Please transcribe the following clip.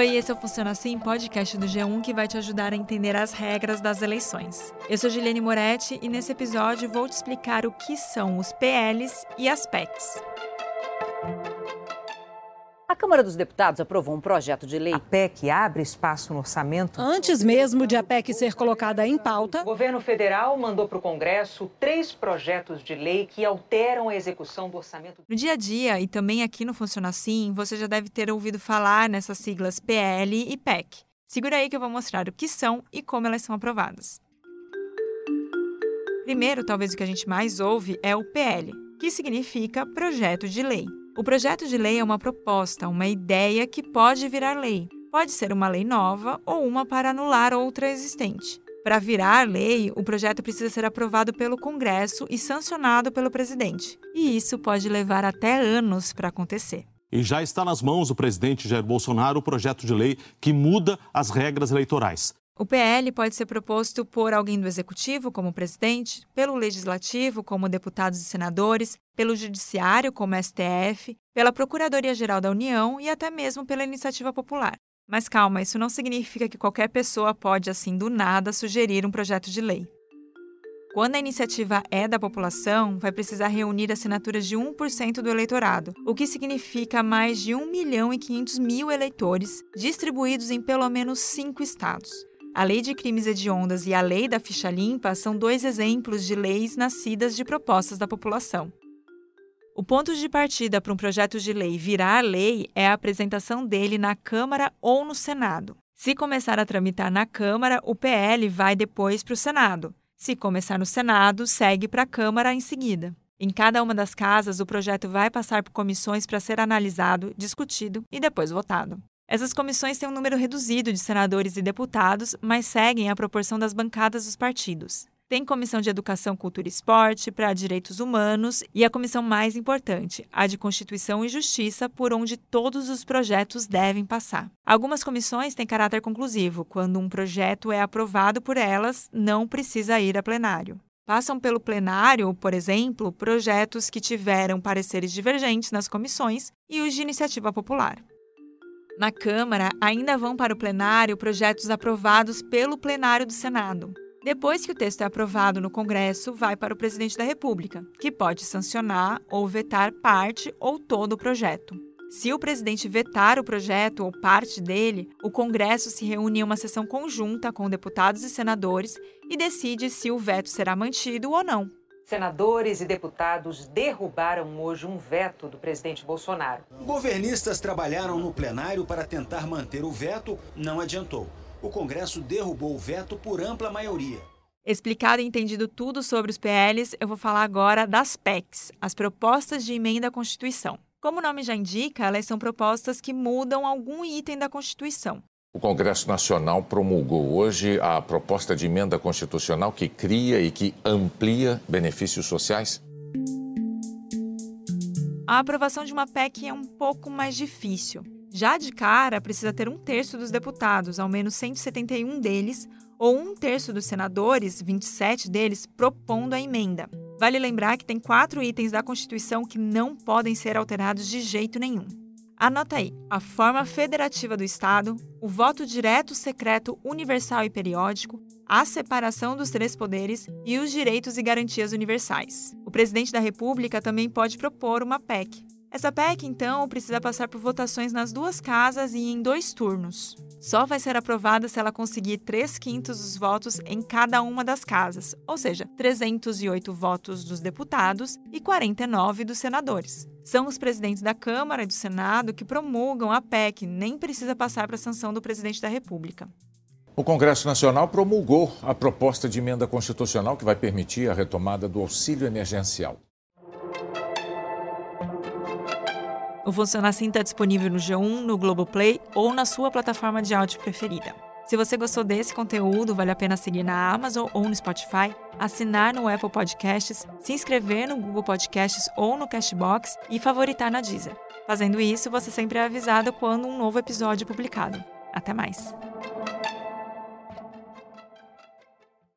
Oi, esse é o Funciona Assim, podcast do G1 que vai te ajudar a entender as regras das eleições. Eu sou Juliane Moretti e nesse episódio vou te explicar o que são os PLs e as PECs. A Câmara dos Deputados aprovou um projeto de lei. A PEC abre espaço no orçamento. Antes mesmo de a PEC ser colocada em pauta, o governo federal mandou para o Congresso três projetos de lei que alteram a execução do orçamento. No dia a dia e também aqui no Funciona Assim, você já deve ter ouvido falar nessas siglas PL e PEC. Segura aí que eu vou mostrar o que são e como elas são aprovadas. Primeiro, talvez o que a gente mais ouve é o PL, que significa projeto de lei. O projeto de lei é uma proposta, uma ideia que pode virar lei. Pode ser uma lei nova ou uma para anular outra existente. Para virar lei, o projeto precisa ser aprovado pelo Congresso e sancionado pelo presidente. E isso pode levar até anos para acontecer. E já está nas mãos do presidente Jair Bolsonaro o projeto de lei que muda as regras eleitorais. O PL pode ser proposto por alguém do executivo, como presidente, pelo legislativo, como deputados e senadores, pelo judiciário, como STF, pela Procuradoria-Geral da União e até mesmo pela iniciativa popular. Mas calma, isso não significa que qualquer pessoa pode, assim do nada, sugerir um projeto de lei. Quando a iniciativa é da população, vai precisar reunir assinaturas de 1% do eleitorado, o que significa mais de 1 milhão e 500 mil eleitores, distribuídos em pelo menos cinco estados. A Lei de Crimes Hediondas e a Lei da Ficha Limpa são dois exemplos de leis nascidas de propostas da população. O ponto de partida para um projeto de lei virar lei é a apresentação dele na Câmara ou no Senado. Se começar a tramitar na Câmara, o PL vai depois para o Senado. Se começar no Senado, segue para a Câmara em seguida. Em cada uma das casas, o projeto vai passar por comissões para ser analisado, discutido e depois votado. Essas comissões têm um número reduzido de senadores e deputados, mas seguem a proporção das bancadas dos partidos. Tem comissão de Educação, Cultura e Esporte, para Direitos Humanos e a comissão mais importante, a de Constituição e Justiça, por onde todos os projetos devem passar. Algumas comissões têm caráter conclusivo. Quando um projeto é aprovado por elas, não precisa ir a plenário. Passam pelo plenário, por exemplo, projetos que tiveram pareceres divergentes nas comissões e os de iniciativa popular. Na Câmara, ainda vão para o plenário projetos aprovados pelo plenário do Senado. Depois que o texto é aprovado no Congresso, vai para o presidente da República, que pode sancionar ou vetar parte ou todo o projeto. Se o presidente vetar o projeto ou parte dele, o Congresso se reúne em uma sessão conjunta com deputados e senadores e decide se o veto será mantido ou não. Senadores e deputados derrubaram hoje um veto do presidente Bolsonaro. Governistas trabalharam no plenário para tentar manter o veto, não adiantou. O Congresso derrubou o veto por ampla maioria. Explicado e entendido tudo sobre os PLs, eu vou falar agora das PECs, as propostas de emenda à Constituição. Como o nome já indica, elas são propostas que mudam algum item da Constituição. O Congresso Nacional promulgou hoje a proposta de emenda constitucional que cria e que amplia benefícios sociais. A aprovação de uma PEC é um pouco mais difícil. Já de cara, precisa ter um terço dos deputados, ao menos 171 deles, ou um terço dos senadores, 27 deles, propondo a emenda. Vale lembrar que tem quatro itens da Constituição que não podem ser alterados de jeito nenhum. Anota aí: a forma federativa do Estado, o voto direto, secreto, universal e periódico, a separação dos três poderes e os direitos e garantias universais. O presidente da República também pode propor uma PEC. Essa PEC, então, precisa passar por votações nas duas casas e em dois turnos. Só vai ser aprovada se ela conseguir 3 quintos dos votos em cada uma das casas, ou seja, 308 votos dos deputados e 49 dos senadores. São os presidentes da Câmara e do Senado que promulgam a PEC, nem precisa passar para a sanção do presidente da República. O Congresso Nacional promulgou a proposta de emenda constitucional que vai permitir a retomada do auxílio emergencial. O Funciona Assim está disponível no G1, no Globoplay ou na sua plataforma de áudio preferida. Se você gostou desse conteúdo, vale a pena seguir na Amazon ou no Spotify, assinar no Apple Podcasts, se inscrever no Google Podcasts ou no Cashbox e favoritar na Deezer. Fazendo isso, você sempre é avisado quando um novo episódio é publicado. Até mais!